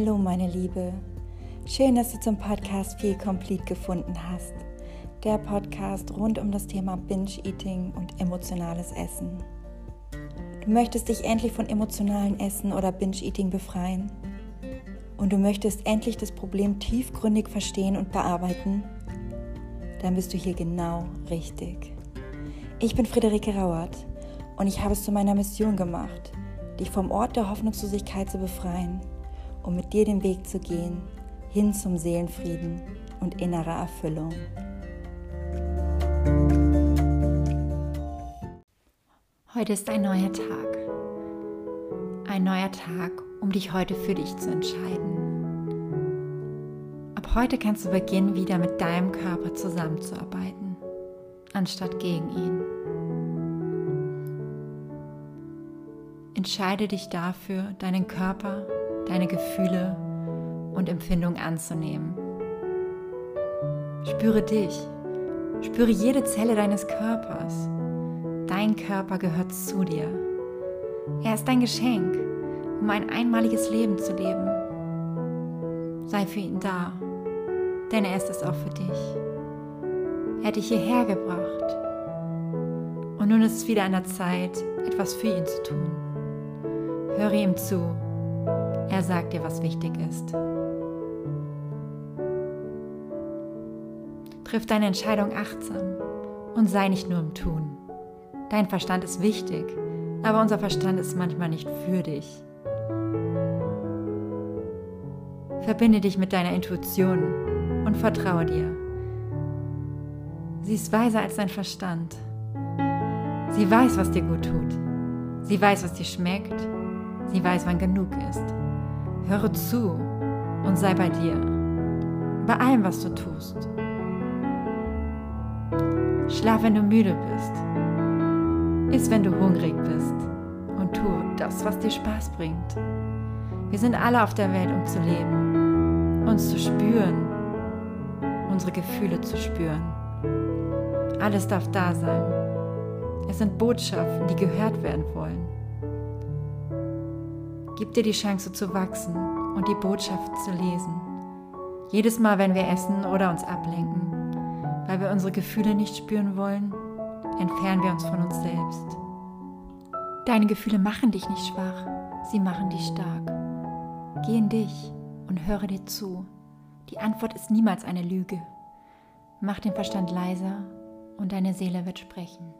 Hallo meine Liebe, schön, dass du zum Podcast Feel Complete gefunden hast. Der Podcast rund um das Thema Binge-Eating und emotionales Essen. Du möchtest dich endlich von emotionalen Essen oder Binge-Eating befreien. Und du möchtest endlich das Problem tiefgründig verstehen und bearbeiten. Dann bist du hier genau richtig. Ich bin Friederike Rauert und ich habe es zu meiner Mission gemacht, dich vom Ort der Hoffnungslosigkeit zu befreien um mit dir den Weg zu gehen hin zum Seelenfrieden und innerer Erfüllung. Heute ist ein neuer Tag. Ein neuer Tag, um dich heute für dich zu entscheiden. Ab heute kannst du beginnen, wieder mit deinem Körper zusammenzuarbeiten, anstatt gegen ihn. Entscheide dich dafür, deinen Körper deine Gefühle und Empfindungen anzunehmen. Spüre dich, spüre jede Zelle deines Körpers. Dein Körper gehört zu dir. Er ist dein Geschenk, um ein einmaliges Leben zu leben. Sei für ihn da, denn er ist es auch für dich. Er hat dich hierher gebracht. Und nun ist es wieder an der Zeit, etwas für ihn zu tun. Höre ihm zu er sagt dir, was wichtig ist. Triff deine Entscheidung achtsam und sei nicht nur im Tun. Dein Verstand ist wichtig, aber unser Verstand ist manchmal nicht für dich. Verbinde dich mit deiner Intuition und vertraue dir. Sie ist weiser als dein Verstand. Sie weiß, was dir gut tut. Sie weiß, was dir schmeckt. Sie weiß, wann genug ist. Höre zu und sei bei dir, bei allem, was du tust. Schlaf, wenn du müde bist. Iss, wenn du hungrig bist. Und tu das, was dir Spaß bringt. Wir sind alle auf der Welt, um zu leben, uns zu spüren, unsere Gefühle zu spüren. Alles darf da sein. Es sind Botschaften, die gehört werden wollen. Gib dir die Chance zu wachsen und die Botschaft zu lesen. Jedes Mal, wenn wir essen oder uns ablenken, weil wir unsere Gefühle nicht spüren wollen, entfernen wir uns von uns selbst. Deine Gefühle machen dich nicht schwach, sie machen dich stark. Geh in dich und höre dir zu. Die Antwort ist niemals eine Lüge. Mach den Verstand leiser und deine Seele wird sprechen.